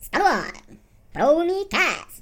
Está no ar. Pronicast. Lápis,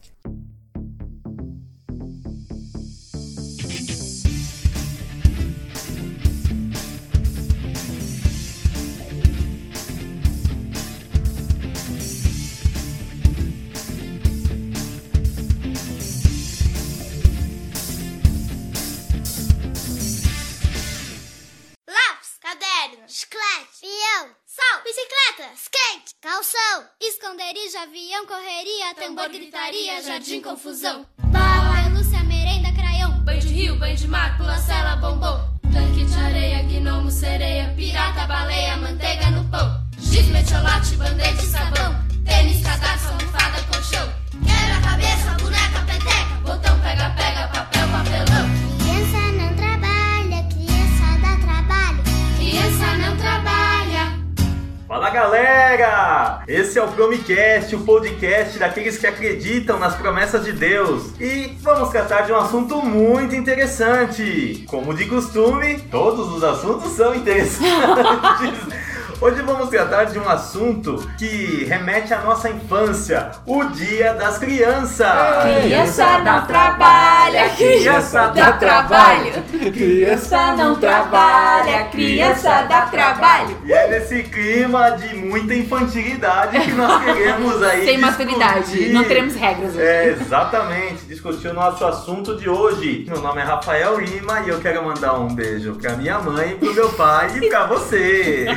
avião, correria, tambor, gritaria, jardim, confusão. Bala, pelúcia, merenda, craião, Banho de rio, banho de mar, pula cela, bombom Tanque de areia, gnomo, sereia Pirata, baleia, manteiga no pão. Giz, metiolate, band-aid, sabão. Tênis, cadarço, almofada, colchão Quebra-cabeça, boneca, peteca. Botão, pega, pega, Fala galera! Esse é o Promicast, o podcast daqueles que acreditam nas promessas de Deus. E vamos tratar de um assunto muito interessante. Como de costume, todos os assuntos são interessantes. Hoje vamos tratar de um assunto que remete à nossa infância, o Dia das Crianças. Criança não trabalha, criança dá trabalho. Criança não trabalha, criança dá trabalho. E é nesse clima de muita infantilidade que nós queremos aí Sem maturidade, não teremos regras hoje. É, exatamente, discutir o nosso assunto de hoje. Meu nome é Rafael Lima e eu quero mandar um beijo pra minha mãe, pro meu pai e pra você.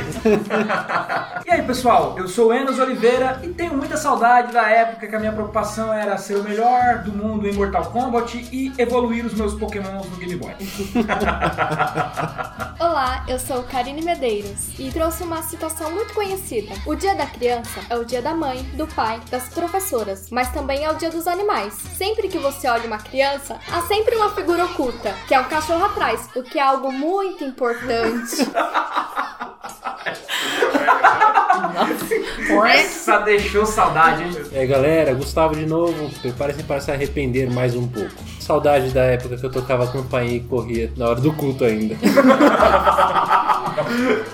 E aí pessoal, eu sou o Enos Oliveira e tenho muita saudade da época que a minha preocupação era ser o melhor do mundo em Mortal Kombat e evoluir os meus pokémons no Game Boy. Olá, eu sou Karine Medeiros e trouxe uma situação muito conhecida. O Dia da Criança é o dia da mãe, do pai, das professoras, mas também é o dia dos animais. Sempre que você olha uma criança, há sempre uma figura oculta, que é um cachorro atrás, o que é algo muito importante. Essa deixou saudade, hein? É galera, Gustavo de novo, preparem-se para se arrepender mais um pouco. Saudade da época que eu tocava campainha e corria na hora do culto ainda.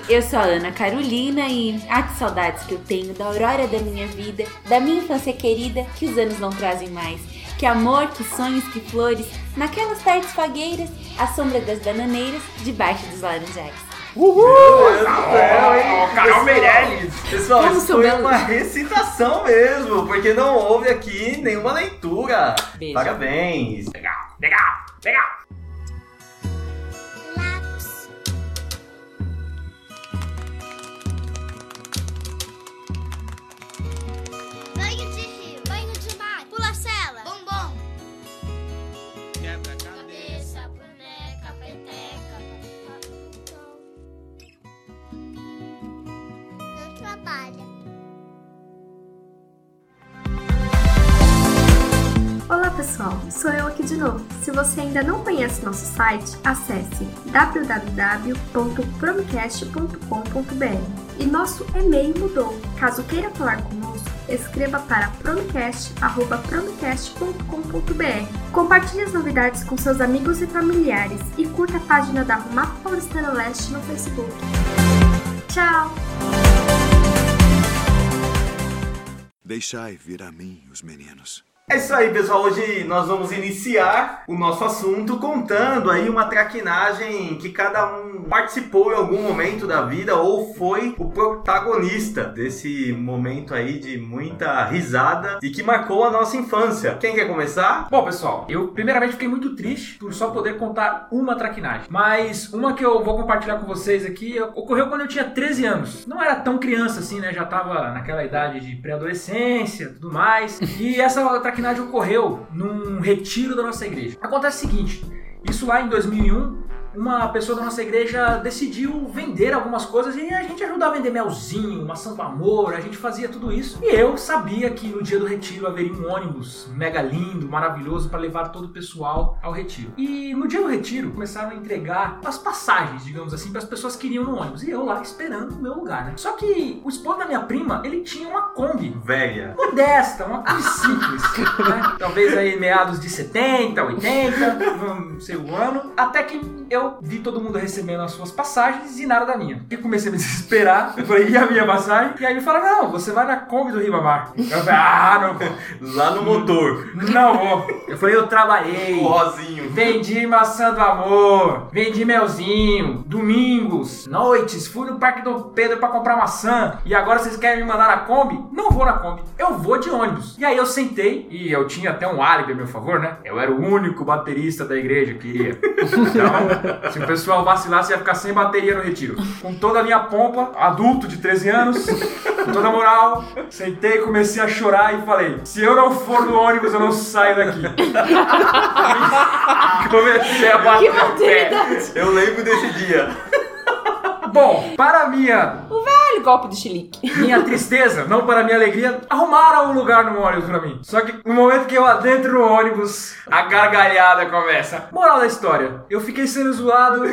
Eu sou a Ana Carolina e ah, que saudades que eu tenho da aurora da minha vida, da minha infância querida que os anos não trazem mais. Que amor, que sonhos, que flores, naquelas tardes fagueiras, à sombra das bananeiras, debaixo dos laranjais. Meu Deus do céu, hein? Carol Meirelles! Pessoal, Como isso foi uma recitação mesmo, porque não houve aqui nenhuma leitura. Beijo. Parabéns. Legal, legal, legal! Pessoal, sou eu aqui de novo. Se você ainda não conhece nosso site, acesse www.promicast.com.br e nosso e-mail mudou. Caso queira falar conosco, escreva para promicast.promicast.com.br. Compartilhe as novidades com seus amigos e familiares e curta a página da Rumato Paulistana Leste no Facebook. Tchau! Deixai vir a mim os meninos. É isso aí, pessoal. Hoje nós vamos iniciar o nosso assunto contando aí uma traquinagem que cada um participou em algum momento da vida ou foi o protagonista desse momento aí de muita risada e que marcou a nossa infância. Quem quer começar? Bom, pessoal, eu primeiramente fiquei muito triste por só poder contar uma traquinagem. Mas uma que eu vou compartilhar com vocês aqui ocorreu quando eu tinha 13 anos. Não era tão criança assim, né? Já tava naquela idade de pré-adolescência tudo mais. E essa traquinagem ocorreu num retiro da nossa igreja. Acontece o seguinte: isso lá em 2001. Uma pessoa da nossa igreja decidiu vender algumas coisas e a gente ajudava a vender melzinho, maçã do amor, a gente fazia tudo isso. E eu sabia que no dia do retiro haveria um ônibus mega lindo, maravilhoso para levar todo o pessoal ao retiro. E no dia do retiro começaram a entregar as passagens, digamos assim, para as pessoas que iriam no ônibus. E eu lá esperando o meu lugar, né? Só que o esposo da minha prima, ele tinha uma Kombi Velha. modesta, uma coisa simples, né? Talvez aí meados de 70, 80, não sei o ano. Até que eu vi todo mundo recebendo as suas passagens e nada da minha. Eu comecei a me desesperar. Eu falei, e a minha passagem? E aí ele fala, não, você vai na Kombi do Ribamar. Eu falei, ah, não vou. Lá no motor. Não vou. Eu falei, eu trabalhei. Rosinho. Vendi maçã do amor, vendi melzinho, domingos, noites, fui no Parque Dom Pedro pra comprar maçã e agora vocês querem me mandar na Kombi? Não vou na Kombi, eu vou de ônibus. E aí eu sentei e eu tinha até um álibi a meu favor, né? Eu era o único baterista da igreja que ia. Então, se o pessoal vacilasse, ia ficar sem bateria no retiro. Com toda a minha pompa, adulto de 13 anos, com toda a moral, sentei, comecei a chorar e falei: se eu não for no ônibus, eu não saio daqui. Comecei a bater o pé. Eu lembro desse dia. Bom, para minha, O velho golpe do chilique. minha tristeza, não para minha alegria, arrumaram um lugar no ônibus pra mim. Só que no momento que eu adentro no ônibus, a gargalhada começa. Moral da história, eu fiquei sendo zoado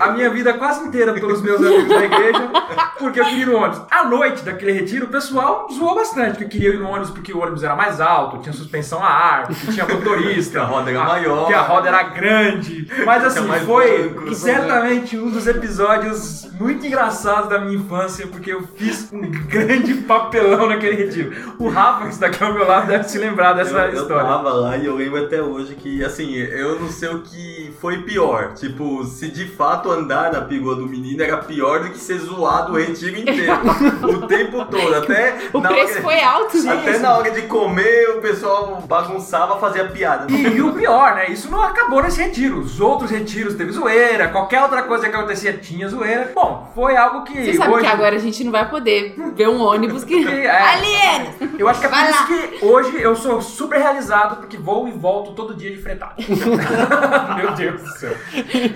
a minha vida quase inteira pelos meus amigos da igreja, porque eu queria ir no ônibus. À noite daquele retiro, o pessoal zoou bastante, que eu queria ir no ônibus porque o ônibus era mais alto, tinha suspensão a ar, tinha motorista. Que a roda era maior. Que a roda era grande. Mas assim, foi banco. certamente um dos episódios muito engraçados da minha infância, porque eu fiz um grande papelão naquele retiro. O Rafa, que está aqui ao meu lado, deve se lembrar dessa eu, eu história. tava lá e eu lembro até hoje que, assim, eu não sei o que foi pior. Tipo, se de fato andar na perua do menino era pior do que ser zoado o retiro inteiro. o tempo todo. Até O na preço hora, foi alto, gente. Até na hora de comer, o pessoal bagunçava, fazia piada. E, e o pior, né? Isso não acabou nesse retiro. Os outros retiros teve zoeira, qualquer outra coisa que acontecia tinha zoeira. Bom, foi algo que. Você sabe hoje... que agora a gente não vai poder ver um ônibus que. É. Alienos! Eu acho que é por Vai isso lá. que hoje eu sou super realizado, porque vou e volto todo dia de fretado. Meu Deus do céu.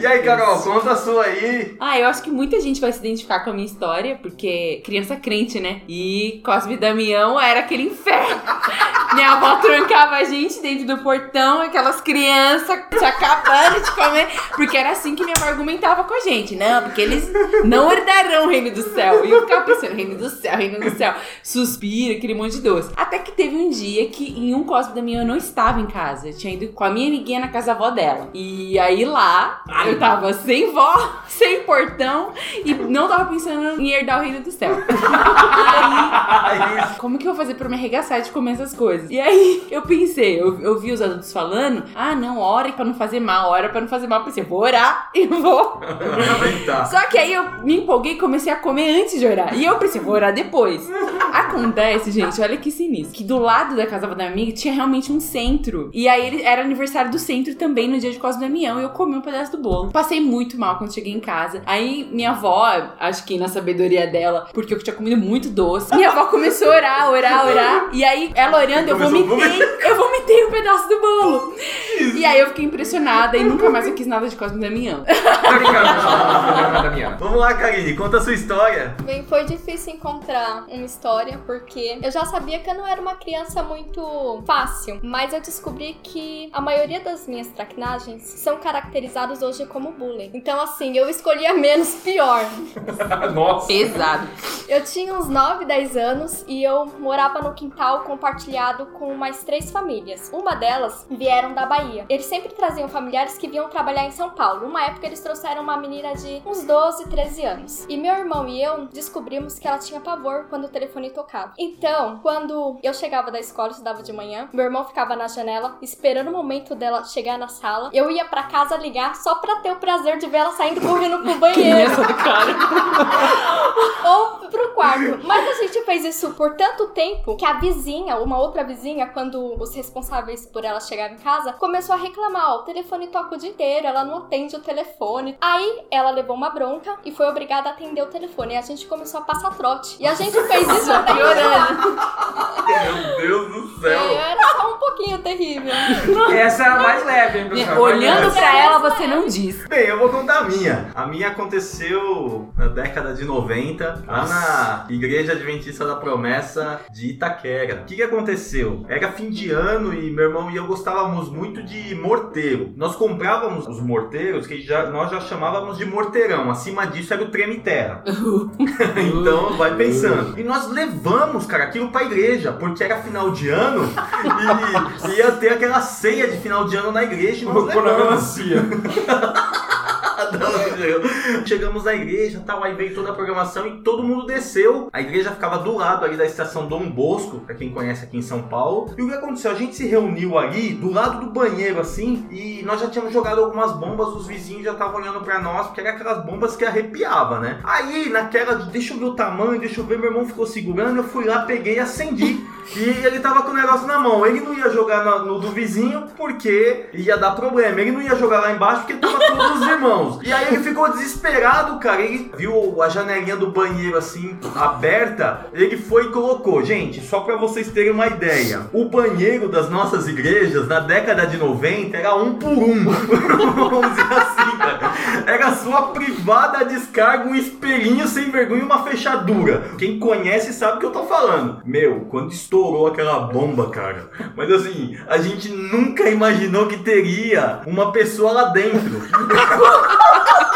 E aí, Carol, conta a sua aí. Ah, eu acho que muita gente vai se identificar com a minha história, porque criança crente, né? E Cosme e Damião era aquele inferno. Minha avó trancava a gente dentro do portão, aquelas crianças se acabando de comer, porque era assim que minha avó argumentava com a gente. Não, porque eles não herdarão o reino do céu. E eu ficava pensando, reino do céu, reino do céu. Suspiro, aquele monte de doce. Até que teve um dia que em um Cosme e Damião eu não estava em casa. Eu tinha ido com a minha amiguinha na casa da avó dela. E aí lá, eu tava sem vó, sem portão e não tava pensando em herdar o reino do céu. Aí, como que eu vou fazer pra me arregaçar de comer essas coisas? E aí, eu pensei, eu, eu vi os adultos falando, ah, não, ora pra não fazer mal, ora pra não fazer mal. Eu pensei, vou orar e vou. Só que aí eu me empolguei e comecei a comer antes de orar. E eu pensei, vou orar depois. Acontece, gente, olha que sinistro. Que do lado da casa da minha amiga tinha realmente um centro. E aí ele, era aniversário do centro também no dia de Cosme Damião. E eu comi um pedaço do bolo. Passei muito mal quando cheguei em casa. Aí minha avó, acho que na sabedoria dela, porque eu tinha comido muito doce, minha avó começou a orar, orar, orar. E aí ela orando, eu A vomitei. Eu vomitei um pedaço do bolo. E aí eu fiquei impressionada e nunca mais eu quis nada de Cosme Damião. Vamos lá, Karine, conta a sua história. Bem, foi difícil encontrar uma história, porque eu já sabia que eu não era uma criança muito fácil, mas eu descobri que a maioria das minhas traquinagens são caracterizadas hoje como bullying. Então, assim, eu escolhi a menos pior. Nossa. Pesado. Eu tinha uns 9, 10 anos e eu morava no quintal compartilhado com mais três famílias. Uma delas vieram da Bahia. Eles sempre traziam familiares que vinham trabalhar em São Paulo. Uma época eles trouxeram uma menina de uns 12, 13 anos. E meu irmão e eu descobrimos que ela tinha pavor quando o telefone tocava. Então, quando eu chegava da escola, estudava de manhã, meu irmão ficava na janela esperando o momento dela chegar na sala. Eu ia pra casa ligar só pra ter o prazer de ver ela saindo correndo pro banheiro. ou pro quarto. Mas a gente fez isso por tanto tempo que a vizinha, uma outra vizinha, quando os responsáveis por ela chegaram em casa, começou a reclamar: ó, o telefone toca o dia inteiro, ela não atende o telefone. Aí ela levou uma bronca e foi obrigada a atender o telefone. E a gente começou a passar trote. E a gente fez isso até. Meu Deus do céu. Era só um pouquinho terrível. Essa era a mais leve, hein, pessoal? Olhando pra ela, você não diz. Bem, eu vou contar a minha. A minha aconteceu na década de 90, lá na Igreja Adventista da Promessa de Itaquera. O que, que aconteceu? Era fim de ano e meu irmão e eu gostávamos muito de morteiro. Nós comprávamos os morteiros que já, nós já chamávamos de morteirão. Acima disso era o treme-terra. então vai pensando. E nós levamos, cara, aquilo pra igreja, porque era final de ano e ia ter aquela ceia de final de ano na igreja. E nós levamos. Chegamos na igreja, tal, aí veio toda a programação e todo mundo desceu. A igreja ficava do lado ali da estação Dom Bosco, pra quem conhece aqui em São Paulo. E o que aconteceu? A gente se reuniu ali do lado do banheiro assim, e nós já tínhamos jogado algumas bombas, os vizinhos já estavam olhando pra nós, porque eram aquelas bombas que arrepiava, né? Aí, naquela de deixa eu ver o tamanho, deixa eu ver, meu irmão ficou segurando, eu fui lá, peguei e acendi. E ele tava com o negócio na mão. Ele não ia jogar no, no do vizinho porque ia dar problema. Ele não ia jogar lá embaixo porque tava todos os irmãos. E aí ele ficou desesperado, cara. Ele viu a janelinha do banheiro assim aberta. Ele foi e colocou. Gente, só pra vocês terem uma ideia: o banheiro das nossas igrejas na década de 90 era um por um. Vamos dizer assim, cara. Era sua privada descarga, um espelhinho sem vergonha e uma fechadura. Quem conhece sabe o que eu tô falando. Meu, quando estourou aquela bomba, cara. Mas assim, a gente nunca imaginou que teria uma pessoa lá dentro.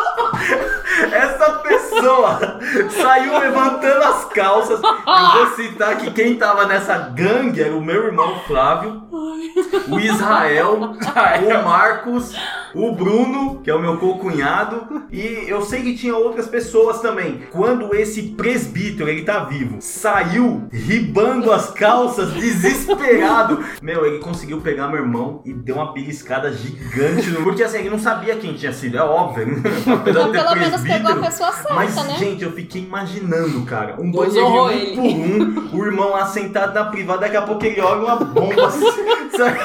Essa pessoa saiu levantando as calças. Eu vou citar que quem tava nessa gangue era o meu irmão Flávio, o Israel, o Marcos, o Bruno, que é o meu co-cunhado, e eu sei que tinha outras pessoas também. Quando esse presbítero, ele tá vivo, saiu ribando as calças, desesperado. Meu, ele conseguiu pegar meu irmão e deu uma beliscada gigante. No... Porque assim, ele não sabia quem tinha sido, é óbvio. Ter pelo menos pegou a pessoa certa, Mas, né? gente, eu fiquei imaginando, cara. Um banheirinho um ele. por um, o irmão lá sentado na privada, daqui a pouco ele olha uma bomba assim, sabe?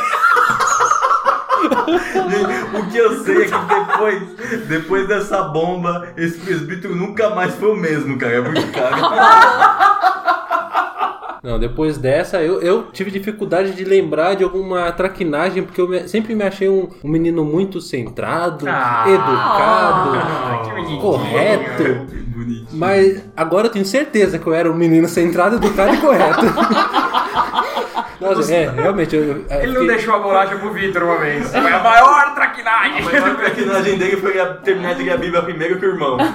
O que eu sei é que depois, depois dessa bomba, esse presbítero nunca mais foi o mesmo, cara. Porque, cara, Não, depois dessa, eu, eu tive dificuldade de lembrar de alguma traquinagem, porque eu me- sempre me achei um, um menino muito centrado, Ah. educado, bonitinho. correto. bonitinho. Mas agora eu tenho certeza que eu era um menino centrado, educado e correto. Nossa, é, realmente. Eu, eu- eu Ele não deixou a bolacha pro Vitor uma vez. Foi a maior traquinagem. A maior traquinagem dele foi terminar de ler a Bíblia primeiro que o irmão.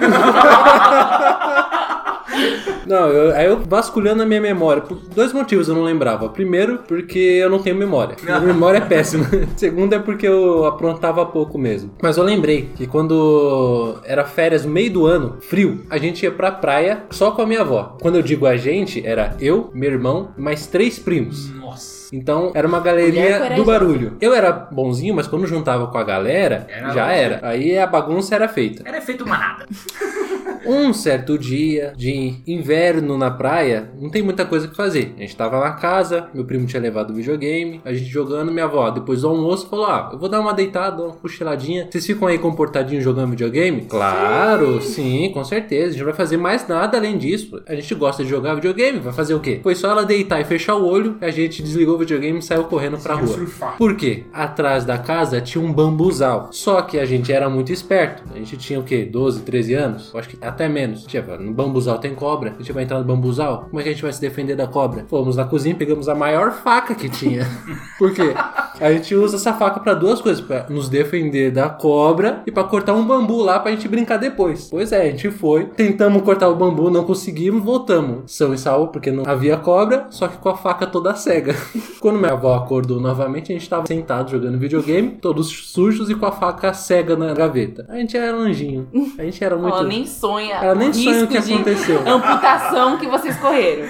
Não, eu- aí eu vasculhando a minha memória, por dois motivos eu não lembrava. Primeiro, porque eu não tenho memória. Minha memória é péssima. Segundo, é porque eu aprontava pouco mesmo. Mas eu lembrei que quando era férias no meio do ano, frio, a gente ia pra praia só com a minha avó. Quando eu digo a gente, era eu, meu irmão e mais três primos. Nossa. Então era uma galeria do barulho. Eu era bonzinho, mas quando juntava com a galera, Era já bom. era. Aí a bagunça era feita. Era efeito manada. Um certo dia de inverno na praia, não tem muita coisa que fazer. A gente tava na casa, meu primo tinha levado o videogame, a gente jogando, minha avó, depois do almoço, falou: Ah, eu vou dar uma deitada, uma cochiladinha. Vocês ficam aí comportadinhos jogando videogame? Claro, sim. com certeza. A gente não vai fazer mais nada além disso. A gente gosta de jogar videogame, vai fazer o quê? Foi só ela deitar e fechar o olho, a gente desligou o videogame e saiu correndo pra rua. Por quê? Atrás da casa tinha um bambuzal. Só que a gente era muito esperto. A gente tinha o quê? 12, 13 anos? Eu acho que até menos. Tipo, no bambuzal tem cobra. A gente vai entrar no bambuzal? Como é que a gente vai se defender da cobra? Fomos na cozinha, pegamos a maior faca que tinha. Por quê? A gente usa essa faca pra duas coisas: pra nos defender da cobra e pra cortar um bambu lá pra gente brincar depois. Pois é, a gente foi, tentamos cortar o bambu, não conseguimos, voltamos. São e salvo porque não havia cobra, só que com a faca toda cega. Quando minha avó acordou novamente, a gente tava sentado jogando videogame, todos sujos e com a faca cega na gaveta. A gente era anjinho. A gente era muito. Ela nem sonha. Ela nem sonha o que aconteceu. Amputação que vocês correram.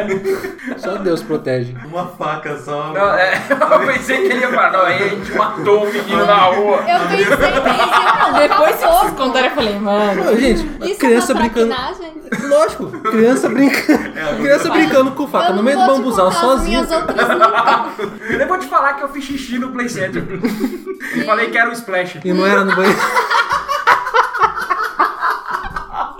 Só Deus protege. Uma faca só. Não, é, eu pensei que ele ia falar, não, aí a gente matou o menino na rua. Eu pensei, pensei, Depois que vocês contaram, eu falei, mano. Não, gente, Isso criança é brincando. Lógico, criança brincando. criança brincando com faca no não meio do bambuzal nunca. Eu vou te falar que eu fiz xixi no Play Center. E falei que era o Splash. E não era no banheiro.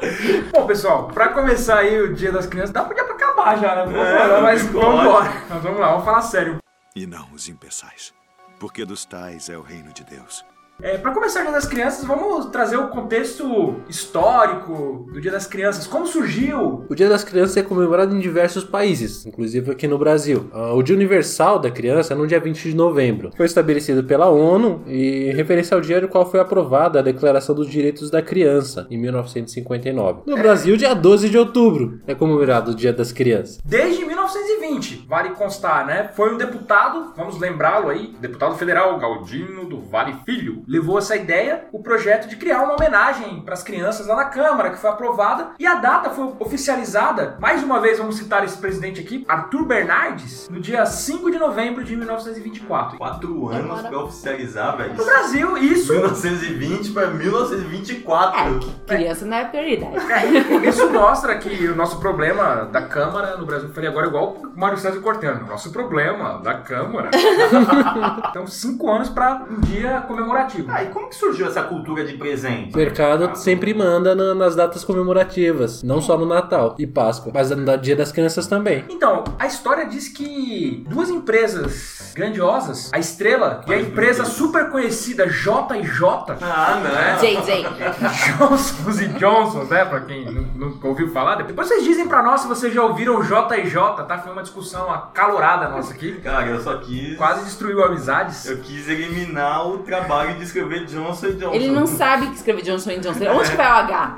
Bom, pessoal, pra começar aí o Dia das Crianças, dá podia pra acabar já, né? Vamos É, embora, mas pode. vamos embora. Mas vamos lá, vamos falar sério. E não os impeçais, porque dos tais é o reino de Deus. É, para começar o Dia das Crianças, vamos trazer o contexto histórico do Dia das Crianças. Como surgiu? O Dia das Crianças é comemorado em diversos países, inclusive aqui no Brasil. Ah, O Dia Universal da Criança é no dia 20 de novembro. Foi estabelecido pela ONU e referência ao dia no qual foi aprovada a Declaração dos Direitos da Criança, em 1959. No Brasil, dia 12 de outubro é comemorado o Dia das Crianças. Desde 1920, vale constar, né? Foi um deputado, vamos lembrá-lo aí, deputado federal Galdino do Vale Filho, levou essa ideia, o projeto de criar uma homenagem para as crianças lá na Câmara, que foi aprovada, e a data foi oficializada, mais uma vez vamos citar esse presidente aqui, Arthur Bernardes, no dia 5 de novembro de 1924. Quatro anos pra oficializar, velho. No Brasil, isso 1920 pra 1924. Criança não é prioridade. É, isso mostra que o nosso problema da Câmara no Brasil, falei agora igual o Mário César Cortano, nosso problema da Câmara. então, cinco anos para um dia comemorativo. Ah, e como que surgiu essa cultura de presente? O mercado sempre manda na- nas datas comemorativas, não só no Natal e Páscoa, mas no Dia das Crianças também. Então, a história diz que duas empresas grandiosas, a Estrela e a empresa super conhecida J&J, Ah, não. JJ. Johnsons e Johnsons, né? Pra quem nu- nunca ouviu falar. Depois vocês dizem pra nós se vocês já ouviram J&J, tá? Foi uma discussão acalorada nossa aqui. Cara, eu só quis. Quase destruiu amizades. Eu quis eliminar o trabalho de escrever Johnson Johnson. Ele não sabe que escreve Johnson Johnson. Onde que vai o H?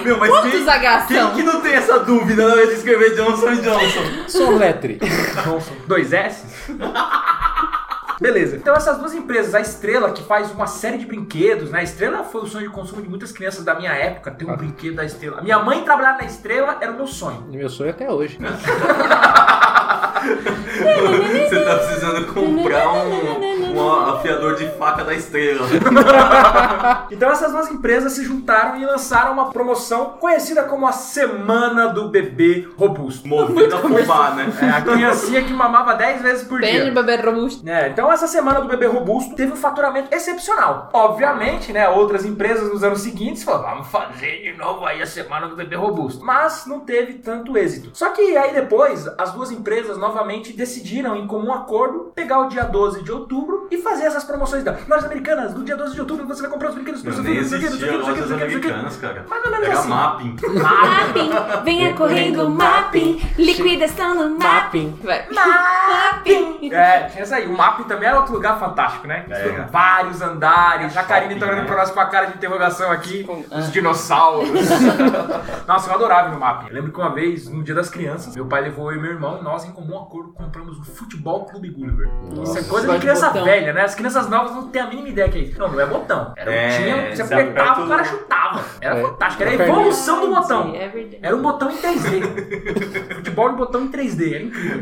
Meu, mas Quantos quem, H quem são? que não tem essa dúvida na hora de escrever Johnson Johnson? Soletre. Johnson. Dois S? Beleza. Então essas duas empresas, a Estrela, que faz uma série de brinquedos, né? A Estrela foi o sonho de consumo de muitas crianças da minha época, ter um brinquedo da Estrela. Minha mãe trabalhar na Estrela era o meu sonho. E meu sonho até hoje. Você tá precisando comprar um, um afiador de faca da estrela. Então essas duas empresas se juntaram e lançaram uma promoção conhecida como a Semana do Bebê Robusto. Movido a fubá, né? É, a criancinha que mamava 10 vezes por Bem dia. bebê robusto. É, então essa semana do bebê robusto teve um faturamento excepcional. Obviamente, né, outras empresas nos anos seguintes falaram, vamos fazer de novo aí a semana do bebê robusto. Mas não teve tanto êxito. Só que aí depois, as duas empresas novamente decidiram, em comum acordo, pegar o dia 12 de outubro e fazer essas promoções da Lojas Americanas. No dia 12 de outubro você vai comprar os brinquedos, os brinquedos, os brinquedos. americanas, cara. Mais ou menos Era assim. mapping. Mapping, venha correndo, mapping, liquidação no mapping. Mapping. É, tinha essa aí. O MAP também era outro lugar fantástico, né? É. Vários andares. A Karine tá olhando né? pra nós com a cara de interrogação aqui. Os dinossauros. Nossa, eu adorava no MAP. Eu lembro que uma vez, no dia das crianças, meu pai levou eu e meu irmão, nós em comum acordo compramos o Futebol Clube Gulliver. Isso é coisa de criança botão. Velha, né? As crianças novas não têm a mínima ideia que é isso. Não, não é botão. Era, É, tinha, você apertava, aperta o cara o- chutava. Era É. fantástico. Era a evolução do botão. É verdade. Era um botão em 3D. Futebol de botão em 3D, era incrível.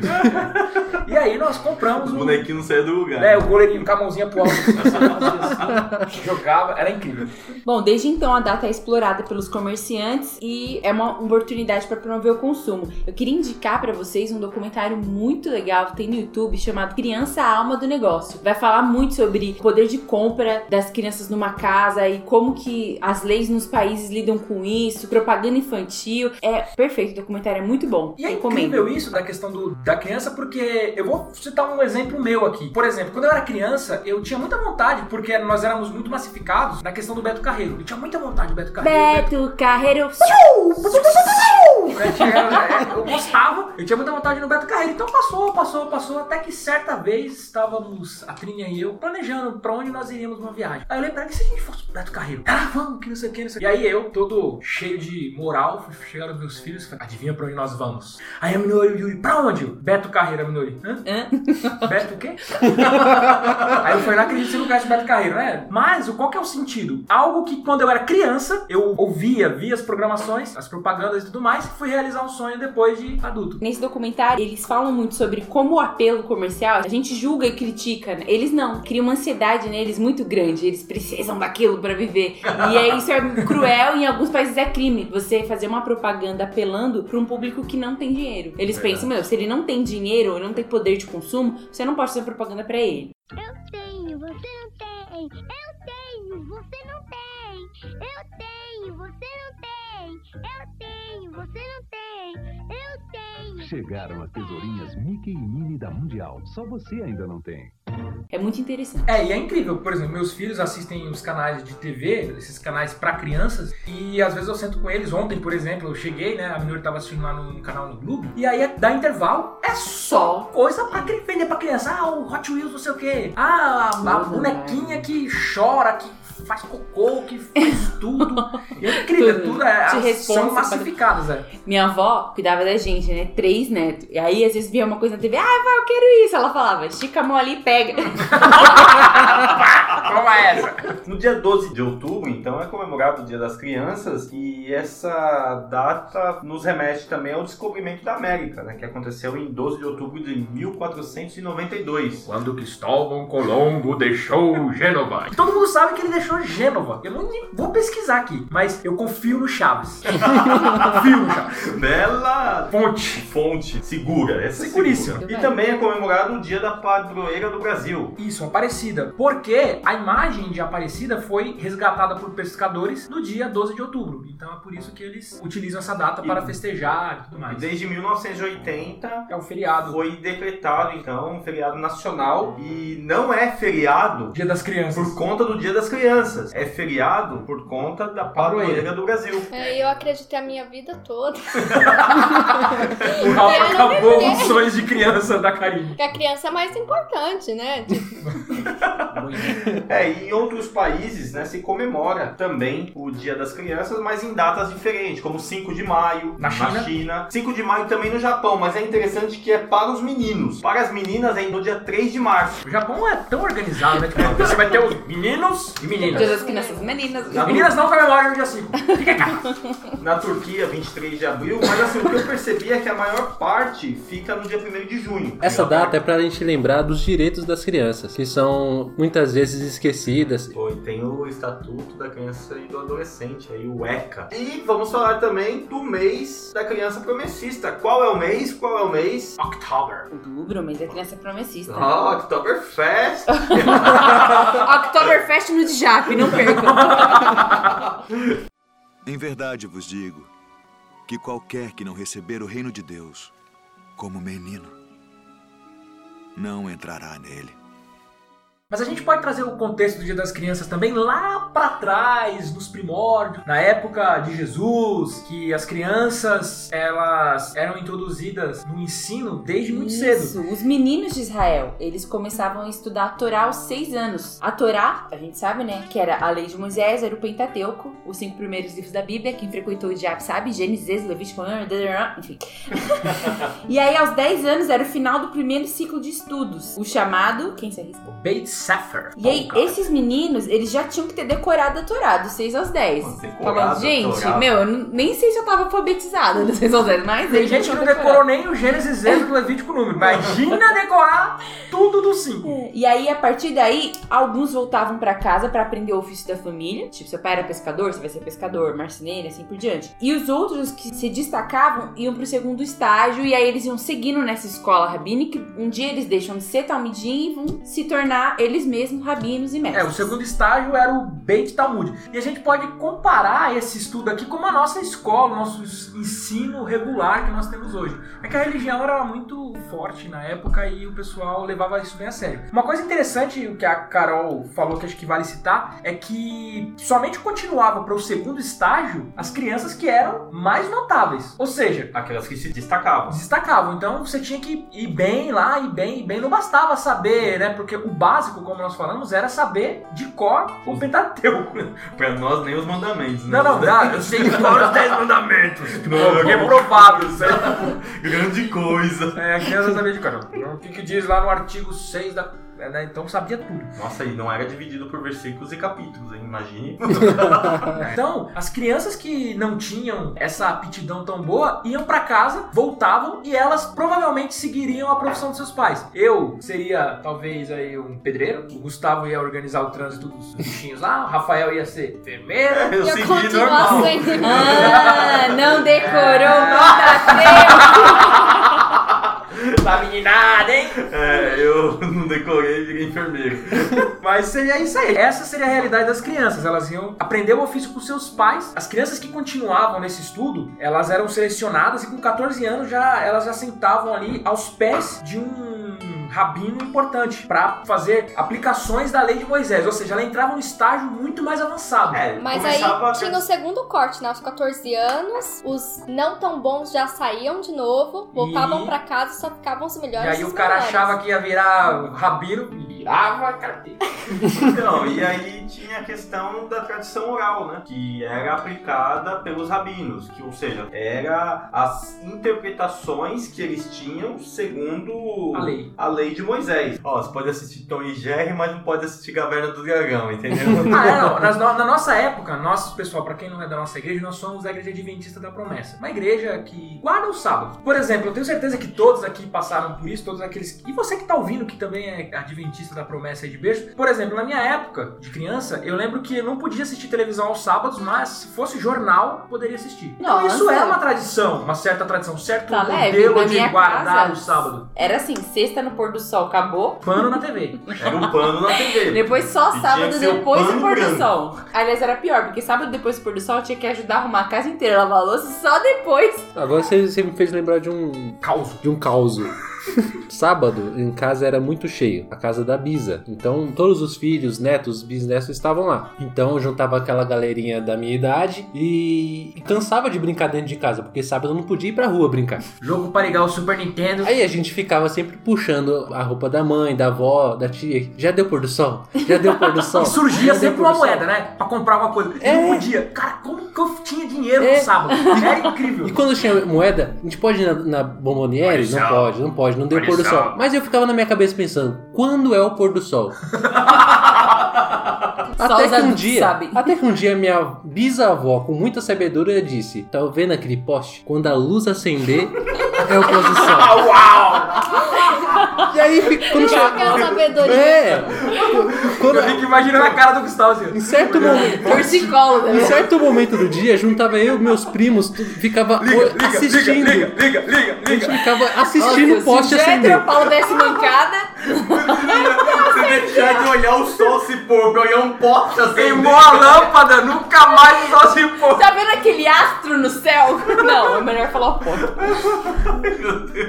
E aí nós compramos O um. bonequinho não saia do lugar. É, o goleirinho com a mãozinha pro alto. jogava, era incrível. Bom, desde então a data é explorada pelos comerciantes e é uma oportunidade para promover o consumo. Eu queria indicar para vocês um documentário muito legal que tem no YouTube chamado Criança Alma do Negócio. Vai falar muito sobre o poder de compra das crianças numa casa e como que as leis nos países lidam com isso, propaganda infantil. É perfeito, o documentário é muito bom. E é Recomendo. incrível isso da questão do, da criança, porque eu vou citar um exemplo meu aqui. Por exemplo, quando eu era criança, eu tinha muita vontade, porque nós éramos muito massificados na questão do Beto Carreiro. Eu tinha muita vontade do Beto Carreiro. Beto Carreiro. Eu, tinha- é, eu gostava, eu tinha muita vontade no Beto Carreiro. Então passou, passou, passou, até que certa vez estávamos, a Trinha e eu, planejando pra onde nós iríamos numa viagem. Aí eu lembrei que se a gente fosse pro Beto Carreiro, ah, vamos, que não sei o que, não sei o que. E aí eu, todo cheio de moral, fui chegar aos meus filhos e falei, adivinha pra onde nós vamos? Aí a Minori, Yuri, pra onde? Beto Carreiro, a Minori. Hã? Hã? Beto o quê? Aí eu não acredito que você não conhece o Beto Carreiro, né? Mas qual que é o sentido? Algo que quando eu era criança, eu ouvia, via as programações, as propagandas e tudo mais, fui realizar um sonho depois de adulto. Nesse documentário, eles falam muito sobre como o apelo comercial, a gente julga e critica, né? Eles não, cria uma ansiedade neles muito grande, eles precisam daquilo pra viver. E é, isso é cruel e em alguns países é crime, você fazer uma propaganda apelando pra um público que não tem dinheiro. Eles pensam, meu, se ele não tem dinheiro, ele não tem poder de consumo, você não pode fazer propaganda pra ele. Eu tenho, você não tem. Eu tenho, você não tem. Eu tenho, você não tem. Eu tenho, você não tem. Eu tenho. Chegaram as tesourinhas Mickey e Minnie da Mundial. Só você ainda não tem. É muito interessante. É, e é incrível, por exemplo, meus filhos assistem os canais de TV, esses canais pra crianças, e às vezes eu sento com eles. Ontem, por exemplo, eu cheguei, né? A menina tava assistindo lá no canal no Globo, e aí dá intervalo, é só coisa pra vender pra criança. Ah, o Hot Wheels, não sei o quê. Ah, a, a bonequinha que chora, que faz cocô, que faz tudo. E é incrível, Tudo. tudo é, são massificadas, é. Minha avó cuidava da gente, né? Três netos. E aí, às vezes, via uma coisa na TV. Ah, vai, eu quero isso. Ela falava, estica a mão ali e pega. Toma essa. No dia 12 de outubro, então, é comemorado o Dia das Crianças e essa data nos remete também ao descobrimento da América, né, que aconteceu em 12 de outubro de 1492. Quando Cristóvão Colombo deixou Gênova. Todo mundo sabe que ele deixou Gênova. Eu não nem vou pesquisar aqui, mas eu confio no Chaves. confio no Chaves. Bela Fonte. fonte segura, essa é Seguríssima. segura. E também é comemorado o Dia da Padroeira do Brasil. Isso, Aparecida. Porque a imagem de Aparecida foi resgatada por pescadores no dia 12 de outubro. Então é por isso que eles utilizam essa data E- para festejar e tudo mais. desde 1980 É o feriado. foi decretado então um feriado nacional e não é feriado Dia das Crianças. por conta do Dia das Crianças, é feriado por conta da Padroeira do Brasil. É, eu acreditei a minha vida toda. O Rafa acabou os sonhos de criança da Karine. Que a criança é mais importante, né? Tipo, É, e em outros países, né, se comemora também o Dia das Crianças, mas em datas diferentes, como 5 de maio Na China. 5 de maio também no Japão, mas é interessante que é para os meninos. Para as meninas é no dia 3 de março. O Japão é tão organizado, né? Tipo, você vai ter os meninos e meninas. Dia das crianças meninas. Na, Meninas não comemoram no dia 5. Fica cá. na Turquia, 23 de abril, mas assim, o que eu percebi é que a maior parte fica no dia 1 de junho. Essa data é pra gente lembrar dos direitos das crianças, que são muitas vezes esquecidas. Foi, tem o Estatuto da Criança e do Adolescente, aí o ECA. E vamos falar também do mês da criança promessista. Qual é o mês? Qual é o mês? October. Outubro, mês da criança promessista. Ah, Oktoberfest! Oktoberfest no Não. Em verdade vos digo que qualquer que não receber o reino de Deus como menino, não entrará nele. Mas a gente pode trazer o contexto do Dia das Crianças também lá pra trás, nos primórdios, na época de Jesus, que as crianças elas eram introduzidas no ensino desde muito cedo. Isso, os meninos de Israel, eles começavam a estudar a Torá aos seis anos. A Torá, a gente sabe, né, que era a lei de Moisés, era o Pentateuco, os cinco primeiros livros da Bíblia, quem frequentou o Diabo sabe, Gênesis, Levítico, enfim. e aí, aos 10 anos, era o final do primeiro ciclo de estudos, o chamado, quem se arriscou? Beit Sefer. E aí, esses meninos, eles já tinham que ter decorado a Torá, dos 6 aos 10. Decorado Falando, gente, meu, eu nem sei se eu tava alfabetizada dos 6 aos 10, mas Tem gente que não decorado. decorou nem o Gênesis, Êxodo, Levítico, número. Imagina decorar tudo do 5. E aí, a partir daí, alguns voltavam pra casa pra aprender o ofício da família. Tipo, seu pai era pescador, você vai ser pescador, marceneiro, assim por diante. E os outros que se destacavam iam pro segundo estágio, e aí eles iam seguindo nessa escola rabínica. Um dia eles deixam de ser talmidim e vão se tornar eles mesmos rabinos e mestres. É, o segundo estágio era o Beit Talmud. E a gente pode comparar esse estudo aqui com a nossa escola, o nosso ensino regular que nós temos hoje. É que a religião era muito forte na época e o pessoal levava isso bem a sério. Uma coisa interessante, o que a Carol falou que acho que vale citar, é que somente continuava para o segundo estágio as crianças que eram mais notáveis. Ou seja, Aquelas que se destacavam. destacavam. Então você tinha que ir bem lá, ir bem, ir bem. Não bastava saber, né? Porque o básico, como nós falamos, era saber de cor o Pentateuco. Pra nós, nem os mandamentos, né? Não, não, não. Eu sei de cor os 10 mandamentos. Não, Reprovável, sério. Grande coisa. É, a criança sabia de cor. O que, que diz lá no artigo 6 da. Né, Então sabia tudo. Nossa, e não era dividido por versículos e capítulos, hein? Imagine. Então, as crianças que não tinham essa aptidão tão boa iam pra casa, voltavam e elas provavelmente seguiriam a profissão dos seus pais. Eu seria talvez aí um pedreiro, o Gustavo ia organizar o trânsito dos bichinhos lá, o Rafael ia ser enfermeiro. Eu eu segui normal. sendo. Ah, não decorou Pentateuco! Da meninada, hein? É, eu não decorei e virei enfermeiro. Mas seria isso aí. Essa seria a realidade das crianças. Elas iam aprender o ofício com seus pais. As crianças que continuavam nesse estudo, elas eram selecionadas e com 14 anos já elas já sentavam ali aos pés de um rabino importante para fazer aplicações da lei de Moisés. Ou seja, ela entrava num estágio muito mais avançado. É, Mas aí a- tinha o segundo corte, né? Aos 14 anos, os não tão bons já saíam de novo, voltavam E- pra casa e só ficavam os E melhores. aí e o os cara melhores. achava que ia virar rabino virava a carteira. Então, e aí tinha a questão da tradição oral, né? Que era aplicada pelos rabinos, que, ou seja, era as interpretações que eles tinham segundo A lei. a lei de Moisés. Ó, você pode assistir Tom e Jerry, mas não pode assistir Caverna do Dragão, entendeu? Ah, é, não. Nas na nossa época, nós, pessoal, pra quem não é da nossa igreja, nós somos da Igreja Adventista da Promessa. Uma igreja que guarda o sábado. Por exemplo, eu tenho certeza que todos aqui passaram por isso, todos aqueles. E você que tá ouvindo, que também é Adventista da Promessa aí de beijo. Por exemplo, na minha época de criança, eu lembro que não podia assistir televisão aos sábados, mas se fosse jornal, poderia assistir. Então isso é uma tradição, uma certa tradição, um certo Tá leve, modelo na de minha guardar casa. o sábado. Era assim, sexta no pôr do sol, acabou. Pano na TV. Era um pano na TV. Depois só E sábado depois do pôr do sol. Aliás, era pior, porque sábado depois do pôr do sol eu tinha que ajudar a arrumar a casa inteira, lavar a louça só depois. Agora você, você me fez lembrar de um Caos. de um caos. Sábado em casa era muito cheio, a casa da Bisa. Então todos os filhos, netos, bisnetos estavam lá. Então eu juntava aquela galerinha da minha idade e, e cansava de brincar dentro de casa, porque sábado eu não podia ir pra rua brincar. Jogo para ligar o Super Nintendo. Aí a gente ficava sempre puxando a roupa da mãe, da avó, da tia. Já deu pôr do sol? Já deu pôr do sol? E surgia sempre uma do sol?" moeda, né? Pra comprar alguma coisa. É. não podia. Cara, como que eu tinha dinheiro É. no sábado? Era incrível. E quando tinha moeda, a gente pode ir na, na bomboniere? Não pode, não pode, não deu pôr do sol. Mas eu ficava na minha cabeça pensando, quando é o pôr do sol? Até que um dia, sabem. até que um dia minha bisavó, com muita sabedoria, disse: Tá vendo aquele poste? Quando a luz acender, é o pôr do sol. E aí, fica- quando chega. sabedoria. É! Quando, Eu fico imaginando a cara do Gustavo assim. em certo momento. Torcicolo, Em né? certo momento do dia, juntava eu e meus primos, tu- ficava assistindo. liga, liga, liga, A gente liga. ficava assistindo o poste se o Paulo desse mancada, Você deixar de olhar o sol se pôr pra olhar um poste assim. Queimou a lâmpada, nunca mais o sol se pôr. tá vendo aquele astro no céu? Não, é melhor falar o ponto.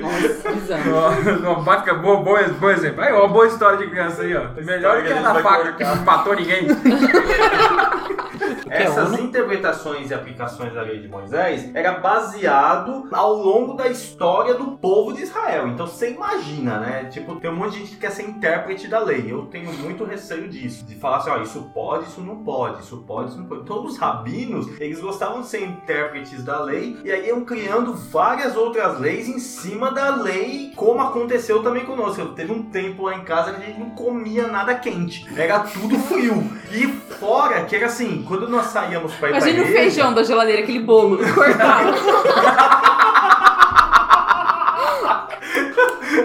Nossa, bizarro. Não, bacana, bom, bom, bom exemplo. Aí, ó, uma boa história de criança aí, ó. Melhor que a da faca que não matou ninguém. Essas interpretações e aplicações da lei de Moisés era baseado ao longo da história do povo de Israel. Então você imagina, né? Tipo, tem um monte de gente que quer ser intérprete da lei. Eu tenho muito receio disso. De falar assim, ó, isso pode, isso não pode, isso pode, isso não pode. Então os rabinos, eles gostavam de ser intérpretes da lei e aí iam criando várias outras leis em cima da lei, como aconteceu também conosco. Eu teve um tempo lá em casa que a gente não comia nada quente. Era tudo frio. E fora que era assim, quando nós saíamos pra ir Imagina pra o igreja, feijão da geladeira, aquele bolo cortado.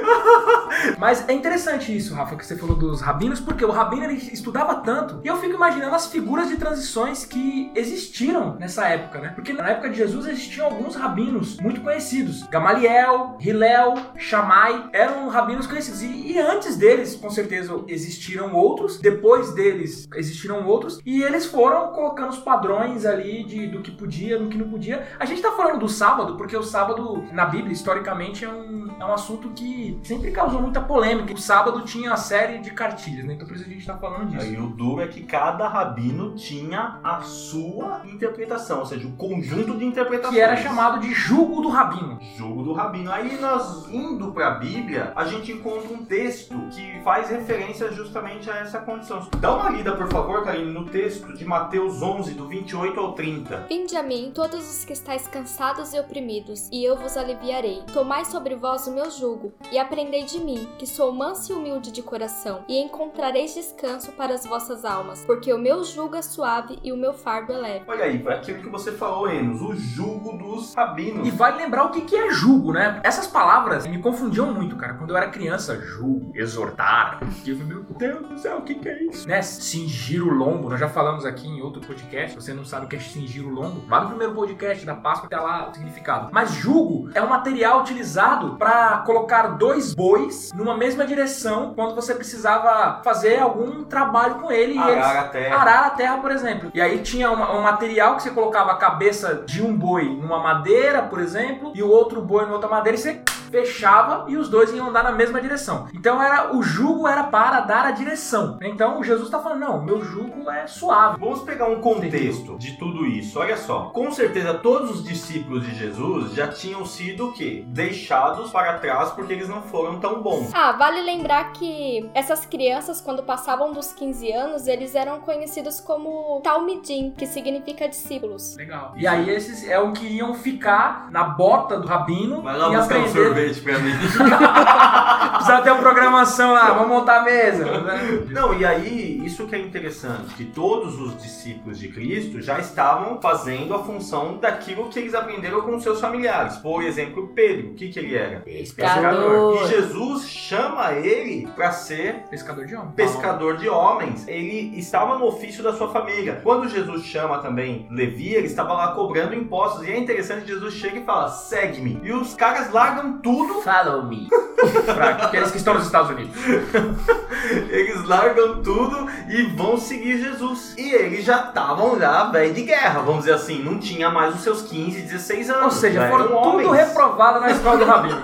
Mas é interessante isso, Rafa, que você falou dos rabinos, porque o rabino ele estudava tanto. E eu fico imaginando as figuras de transições que existiram nessa época, né? Porque na época de Jesus existiam alguns rabinos muito conhecidos. Gamaliel, Hilel, Shammai, eram rabinos conhecidos. E, e antes deles, com certeza, existiram outros. Depois deles, existiram outros. E eles foram colocando os padrões ali de, do que podia, do que não podia. A gente tá falando do sábado, porque o sábado, na Bíblia, historicamente, é um, é um assunto que sempre causou muita polêmica. O sábado tinha a série de cartilhas, né? Então por isso a gente tá falando disso. Aí o duro é que cada rabino tinha a sua interpretação, ou seja, o conjunto de interpretações. Que era chamado de jugo do rabino. Jogo do Rabino. Aí nós indo pra Bíblia, a gente encontra um texto que faz referência justamente a essa condição. Dá uma lida, por favor, Karine, no texto de Mateus 11, do 28 ao 30. Vinde a mim, todos os que estáis cansados e oprimidos, e eu vos aliviarei. Tomai sobre vós o meu jugo, e aprendei de mim, que sou manso e humilde de coração, e encontrareis descanso para as vossas almas, porque o meu jugo é suave e o meu fardo é leve. Olha aí, aquilo que você falou, Enos, o jugo dos rabinos. E vale lembrar o que, que é jugo, né? Essas palavras me confundiam muito, cara. Quando eu era criança, jugo, exortar. Eu falei, meu Deus do céu, o que, é isso? Né? Cingir o lombo. Nós já falamos aqui em outro podcast. Se você não sabe o que é cingir o lombo, vá no primeiro podcast da Páscoa até lá o significado. Mas jugo é um material utilizado para colocar dois bois numa mesma direção quando você precisava fazer algum trabalho com ele. e eles- Arar a terra. arar a terra, por exemplo. E aí tinha uma- um material que você colocava a cabeça de um boi numa madeira, por exemplo, e o outro boi em outra madeira, e você fechava e os dois iam andar na mesma direção. Então era o jugo era para dar a direção. Então Jesus está falando, não, meu jugo é suave. Vamos pegar um contexto de tudo isso. Olha só, com certeza todos os discípulos de Jesus já tinham sido o quê? Deixados para trás porque eles não foram tão bons. Ah, vale lembrar que essas crianças, quando passavam dos 15 anos, eles eram conhecidos como Talmidim, que significa discípulos. Legal. E aí esses é o que iam ficar na bota do rabino Vai lá e um aprender. Sorvete pra mim. Precisa ter uma programação lá, vamos montar a mesa. Não, e aí, isso que é interessante, que todos os discípulos de Cristo já estavam fazendo a função daquilo que eles aprenderam com seus familiares. Por exemplo, Pedro, o que, que ele era? Pescador. E Jesus chama ele para ser Pescador de homem. pescador de homens. Ele estava no ofício da sua família. Quando Jesus chama também Levi, ele estava lá cobrando impostos. E é interessante, Jesus chega e fala, segue-me. E os caras largam tudo, Follow me. pra aqueles que estão nos Estados Unidos. eles largam tudo e vão seguir Jesus. E eles já estavam já velho de guerra, vamos dizer assim. Não tinha mais os seus 15, 16 anos. Ou seja, já foram tudo homens. reprovado na escola do Rabino.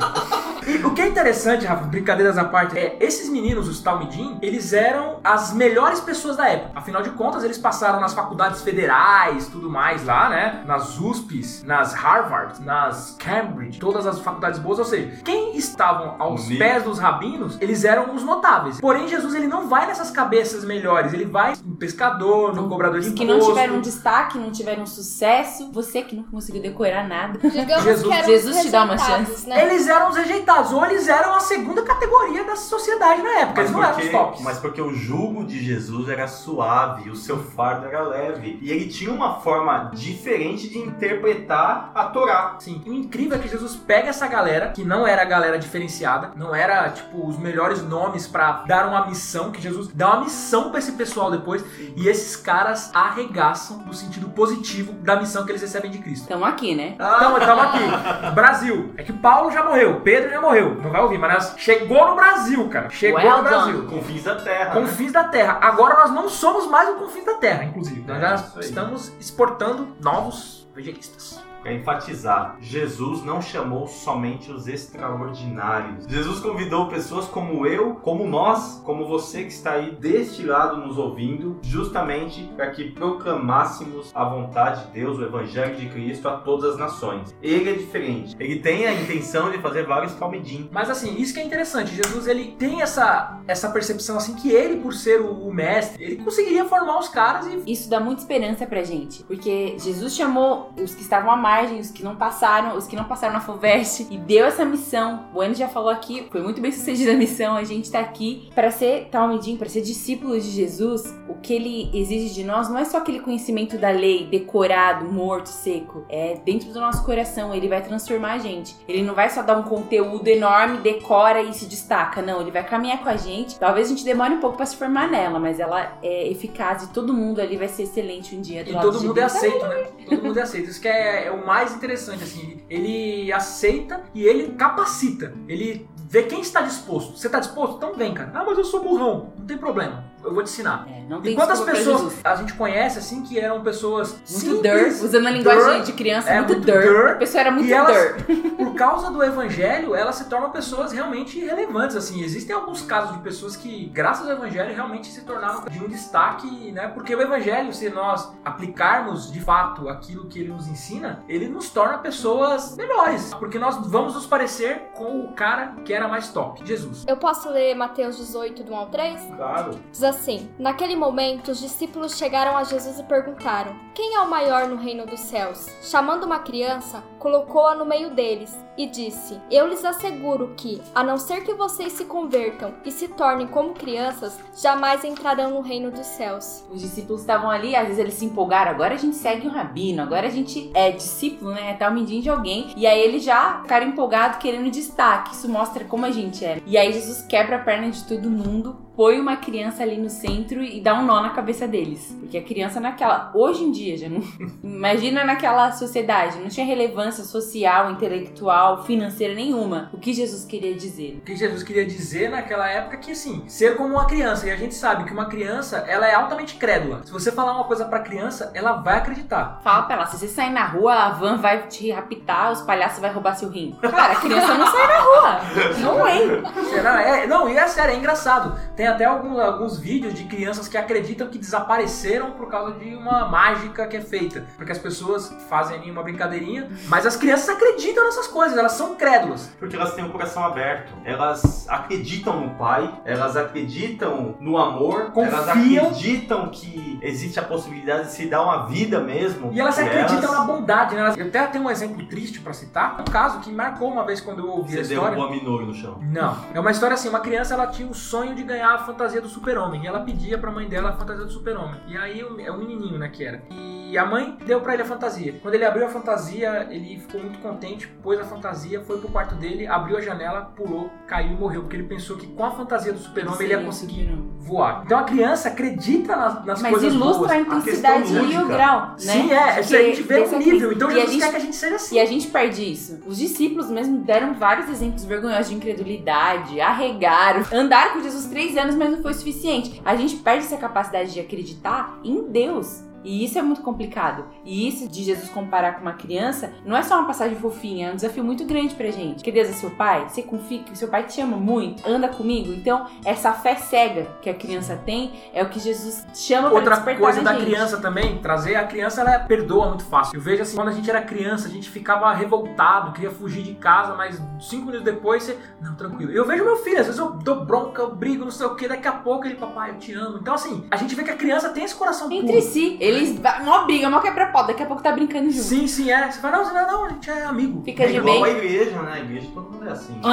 E o que é interessante, Rafa, brincadeiras à parte, é esses meninos, os Talmidim, eles eram as melhores pessoas da época. Afinal de contas, eles passaram nas faculdades federais, tudo mais lá, né? Nas USPs, nas Harvard, nas Cambridge, todas as faculdades boas. Ou seja, quem estavam aos pés dos rabinos, eles eram os notáveis. Porém, Jesus ele não vai nessas cabeças melhores, ele vai no pescador, no cobrador de Os imposto. que não tiveram destaque, não tiveram sucesso, você que não conseguiu decorar nada. Digamos Jesus- Jesus te dá uma chance. Né? Eles eram os rejeitados, ou eles eram a segunda categoria da sociedade na época. Mas Eles não eram os porque, tops. mas porque o jugo de Jesus era suave, o seu fardo era leve. E ele tinha uma forma diferente de interpretar a Torá. Sim, o incrível é que Jesus pega essa galera, que não era a galera diferenciada, não era, tipo, os melhores nomes pra dar uma missão, que Jesus dá uma missão pra esse pessoal depois, e esses caras arregaçam no sentido positivo da missão que eles recebem de Cristo. Estamos aqui, né? Então, estamos aqui. Brasil. É que Paulo já morreu, Pedro já morreu. Não vai ouvir, mas nós chegou no Brasil, cara. Chegou Well no Brasil. Confins da terra. né? Confins da Terra. Agora nós não somos mais o Confins da Terra, inclusive. Nós É, já aí. estamos exportando novos vegetistas. Para enfatizar, Jesus não chamou somente os extraordinários. Jesus convidou pessoas como eu, como nós, como você que está aí deste lado nos ouvindo, justamente para que proclamássemos a vontade de Deus, o Evangelho de Cristo a todas as nações. Ele é diferente. Ele tem a intenção de fazer vários talmidim. Mas assim, isso que é interessante. Jesus ele tem essa, essa percepção assim que ele, por ser o, o mestre, ele conseguiria formar os caras e Isso dá muita esperança pra gente, porque Jesus chamou os que estavam à margem, os que não passaram, os que não passaram na FUVEST e deu essa missão. O Enio já falou aqui, foi muito bem sucedida a missão, a gente tá aqui para ser talmidim, para ser discípulos de Jesus. O que ele exige de nós não é só aquele conhecimento da lei decorado, morto, seco, é dentro do nosso coração, ele vai transformar a gente. Ele não vai só dar um conteúdo enorme, decora e se destaca, não, ele vai caminhar com a gente. Talvez a gente demore um pouco para se formar nela, mas ela é eficaz e todo mundo ali vai ser excelente um dia do E todo mundo é aceito, né? Todo mundo é aceito. Isso que é, é o mais interessante, assim. Ele aceita e ele capacita. Ele vê quem está disposto. Você está disposto? Então vem, cara. Ah, mas eu sou burrão. Não tem problema. Eu vou te ensinar. É, não tem E quantas pessoas a gente conhece, assim, que eram pessoas Muito simples, dirt, usando a linguagem dirt, de criança, é, muito, muito dirt. dirt, A pessoa era muito e elas- dirt. por causa do evangelho, elas se tornam pessoas realmente relevantes, assim. Existem alguns casos de pessoas que, graças ao evangelho, realmente se tornaram de um destaque, né? Porque o evangelho, se nós aplicarmos de fato aquilo que ele nos ensina, ele nos torna pessoas melhores. Porque nós vamos nos parecer com o cara que era mais top, Jesus. Eu posso ler Mateus 18, do 1 ao 3? Claro. Diz assim: Naquele momento, os discípulos chegaram a Jesus e perguntaram: Quem é o maior no reino dos céus? Chamando uma criança, colocou-a no meio deles e disse: Eu lhes asseguro que, a não ser que vocês se convertam e se tornem como crianças, jamais entrarão no reino dos céus. Os discípulos estavam ali, às vezes eles se empolgaram, agora a gente segue o rabino, agora a gente é discípulo, né? É talmidim de alguém. E aí eles já ficaram empolgados querendo destaque. Isso mostra como a gente é. E aí Jesus quebra a perna de todo mundo, põe uma criança ali no centro e dá um nó na cabeça deles. Porque a criança naquela. Hoje em dia, já não. Imagina naquela sociedade, não tinha relevância social, intelectual, financeira nenhuma. O que Jesus queria dizer? O que Jesus queria dizer naquela época é que assim, ser como uma criança, e a gente sabe que uma criança, ela é altamente crédula. Se você falar uma coisa pra criança, ela vai acreditar. Fala pra ela, se você sair na rua, a van vai te raptar, os palhaços vai roubar seu rim. Cara, a criança não sai na rua. Não é. Será? É, não, e é sério, é engraçado. Tem até alguns, alguns vídeos de crianças que acreditam que desapareceram por causa de uma mágica que é feita. Porque as pessoas fazem ali uma brincadeirinha, mas as crianças acreditam nessas coisas, elas são crédulas. Porque elas têm o coração aberto. Elas acreditam no Pai, elas acreditam no amor, elas Confiam. acreditam que existe a possibilidade de se dar uma vida mesmo. E elas acreditam elas. na bondade, né? Elas- Eu até tenho um exemplo triste pra citar. Um caso que marcou uma vez quando eu ouvi a Você história. derrubou a Minoru no chão. Não. É uma história assim, uma criança ela tinha o sonho de ganhar a fantasia do super-homem. E ela pedia pra mãe dela a fantasia do super-homem. E aí o- é um menininho, né, que era. E a mãe deu pra ele a fantasia. Quando ele abriu a fantasia, ele ficou muito contente, pôs a fantasia, foi pro quarto dele, abriu a janela, pulou, caiu e morreu. Porque ele pensou que com a fantasia do super-homem ele ia conseguir voar. Então a criança acredita nas, nas Mas coisas ilustra boas. a intensidade e o grau, né? Sim, é. Isso a Porque gente vê o nível. Então a Jesus gente- quer que a gente seja assim. E a gente perde isso. Os discípulos mesmo deram vários exemplos vergonhosos de incredulidade, arregaram, andaram com Jesus três anos, mas não foi suficiente. A gente perde essa capacidade de acreditar em Deus. E isso é muito complicado. E isso de Jesus comparar com uma criança não é só uma passagem fofinha, é um desafio muito grande pra gente. Que Deus é seu pai, você confia que seu pai te ama muito, anda comigo. Então, essa fé cega que a criança tem é o que Jesus chama pra Outra despertar coisa da gente. criança também, trazer a criança, ela perdoa muito fácil. Eu vejo assim, quando a gente era criança, a gente ficava revoltado, queria fugir de casa, mas cinco minutos depois você. Não, tranquilo. Eu vejo meu filho, às vezes eu dou bronca, eu brigo, não sei o que, daqui a pouco ele, papai, eu te amo. Então, assim, a gente vê que a criança tem esse coração Entre puro. si, eles mó briga, mó quebra-pau, daqui a pouco tá brincando junto. Sim, sim, é. Você fala, não, não, não, a gente é amigo. Fica É de igual bem. a igreja, né? A igreja todo mundo é assim.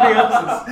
Crianças.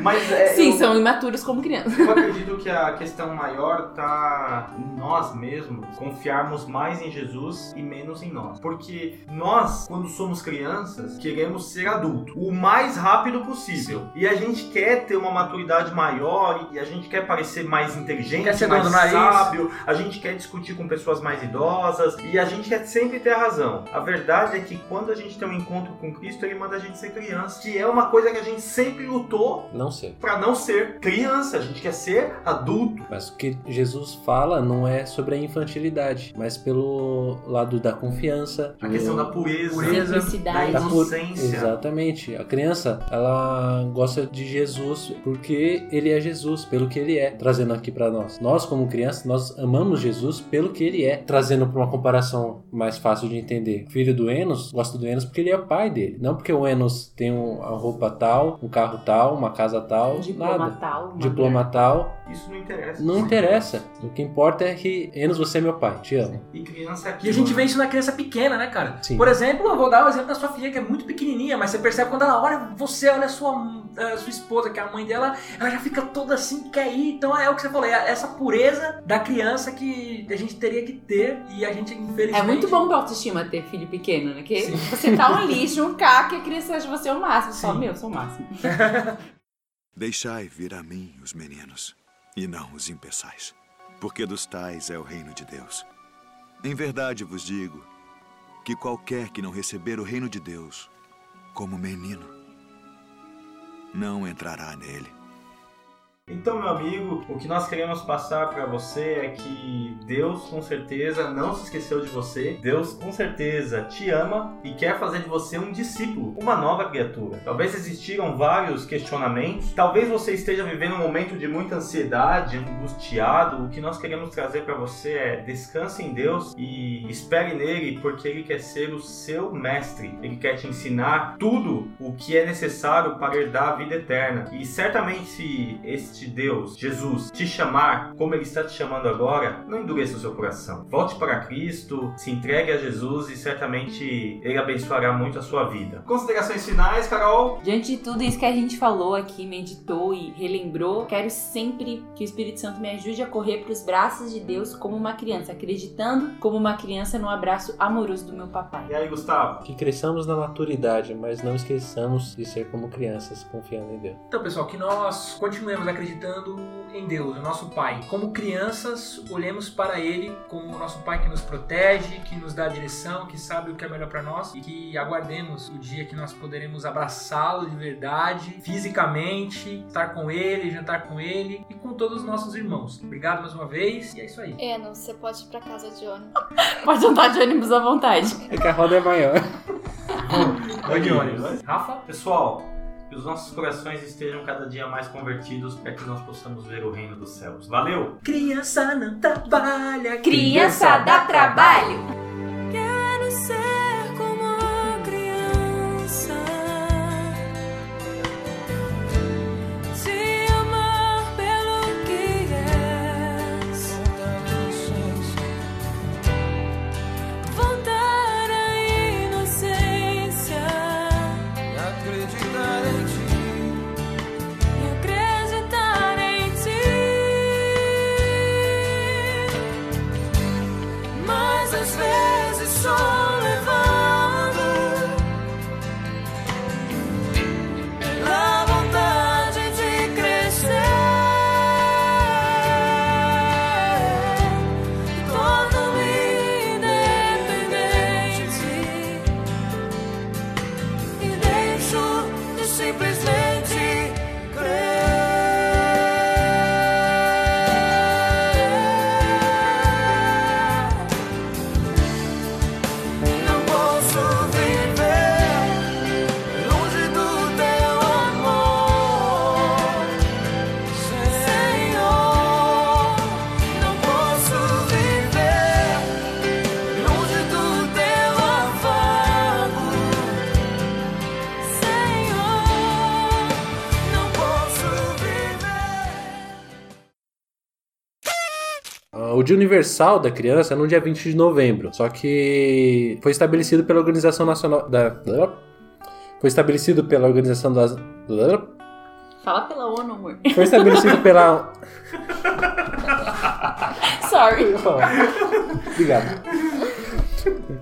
Mas é, Sim, eu, são imaturos como crianças. eu acredito que a questão maior tá em nós mesmos confiarmos mais em Jesus e menos em nós. Porque nós, quando somos crianças, queremos ser adulto o mais rápido possível. E a gente quer ter uma maturidade maior e a gente quer parecer mais inteligente, Quer ser mais sábio, a gente quer discutir com pessoas mais idosas e a gente quer sempre ter a razão. A verdade é que quando a gente tem um encontro com Cristo, ele manda a gente ser criança, que é uma coisa que a gente sempre lutou Não sei. para não ser criança, a gente quer ser adulto. Mas o que Jesus fala não é sobre a infantilidade, mas pelo lado da confiança. A do- questão da pureza, Pureza, da Simplicidade. da pu- inocência. Exatamente. A criança, ela gosta de Jesus porque ele é Jesus, pelo que ele é, trazendo aqui pra nós. Nós, como crianças, nós amamos Jesus pelo que ele é, trazendo pra uma comparação mais fácil de entender. O filho do Enos gosta do Enos porque ele é o pai dele, não porque o Enos tem um- uma roupa tal, um carro tal, uma casa tal, Diploma nada. tal. Diploma tal, Isso não interessa. não interessa. O que importa é que Enos, você é meu pai, te amo. E criança é E a gente vê isso na criança pequena, né, cara? Sim. Por exemplo, eu vou dar o exemplo da sua filha, que é muito pequenininha, mas você percebe quando ela olha você, olha a sua, a sua esposa, que é a mãe dela, ela já fica toda assim, quer ir. Então é o que você falou, é essa pureza da criança que a gente teria que ter e a gente, infelizmente... É muito bom pra autoestima ter filho pequeno, né? Que Sim. você tá um lixo, um caco, e a criança acha você o máximo. Só, Sim. meu, sou o máximo. Deixai vir a mim os meninos, e não os impeçais, porque dos tais é o reino de Deus. Em verdade vos digo que qualquer que não receber o reino de Deus como menino, não entrará nele. Então, meu amigo, o que nós queremos passar para você é que Deus com certeza não se esqueceu de você. Deus com certeza te ama e quer fazer de você um discípulo, uma nova criatura. Talvez existiram vários questionamentos. Talvez você esteja vivendo um momento de muita ansiedade, angustiado. O que nós queremos trazer para você é descanse em Deus e espere nele, porque ele quer ser o seu mestre. Ele quer te ensinar tudo o que é necessário para herdar a vida eterna. E certamente se este Deus, Jesus, te chamar como ele está te chamando agora, não endureça o seu coração. Volte para Cristo, se entregue a Jesus e certamente ele abençoará muito a sua vida. Considerações finais, Carol? Diante de tudo isso que a gente falou aqui, meditou e relembrou, quero sempre que o Espírito Santo me ajude a correr para os braços de Deus como uma criança, acreditando como uma criança no abraço amoroso do meu papai. E aí, Gustavo? Que cresçamos na maturidade, mas não esqueçamos de ser como crianças, confiando em Deus. Então, pessoal, que nós continuemos acreditando acreditando em Deus, o nosso Pai. Como crianças, olhemos para Ele como o nosso Pai que nos protege, que nos dá direção, que sabe o que é melhor para nós e que aguardemos o dia que nós poderemos abraçá-lo de verdade, fisicamente, estar com Ele, jantar com Ele e com todos os nossos irmãos. Obrigado mais uma vez e é isso aí. Eno, você pode ir pra casa de ônibus. Pode andar de ônibus à vontade. É que a roda é maior. Vai de ônibus. Rafa? Pessoal, que os nossos corações estejam cada dia mais convertidos para que nós possamos ver o reino dos céus. Valeu! Criança não trabalha, Criança dá trabalho. Dia Universal da Criança é no dia 20 de novembro. Só que foi estabelecido pela Organização Nacional da. Foi estabelecido pela Organização das. Fala pela ONU, amor. Foi estabelecido pela. Sorry. Obrigado.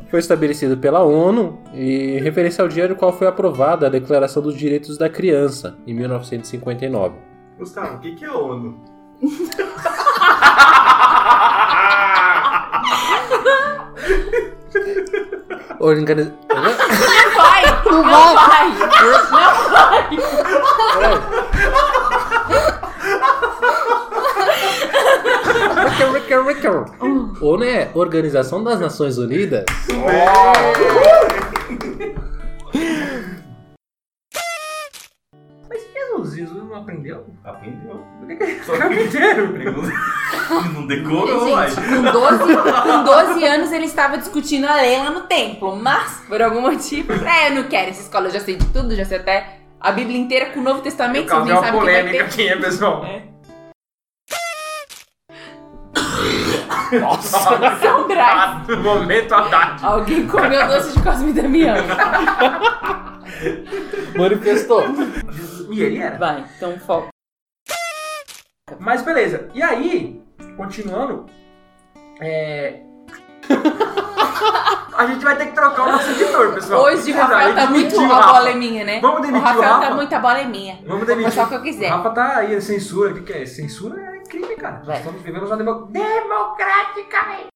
Foi estabelecido pela ONU e referência ao dia no qual foi aprovada a Declaração dos Direitos da Criança, em 1959. Gustavo, o que, que é ONU? Organiza... Não vai! Não vai! Não vai! ONU é Organização das Nações Unidas. Mas Jesus, Jesus não aprendeu? Aprendeu. Ele é não decorou, uai. Com 12, com 12 anos ele estava discutindo a lei lá no templo, mas por algum motivo. É, eu não quero essa escola, eu já sei de tudo, já sei até a Bíblia inteira com o Novo Testamento, Eu nem uma sabem o que vai polêmica ter. aqui, hein, pessoal? Nossa, São Brás. No momento Haddad. Alguém comeu doce de Cosme e Damião. Manifestou. E ele era. Vai, então foco. Mas beleza. E aí, continuando, é... A gente vai ter que trocar o nosso editor, pessoal. Hoje o Rafael a tá muito. o A Rafa. bola é minha, né? Vamos o demitir o Rafael Rafa? tá muito, a bola é minha. Vamos Vou demitir. postar o que eu quiser. O Rafa tá aí, censura. O que, que é? Censura é crime, cara. Vai. Estamos vivendo uma demo... democraticamente.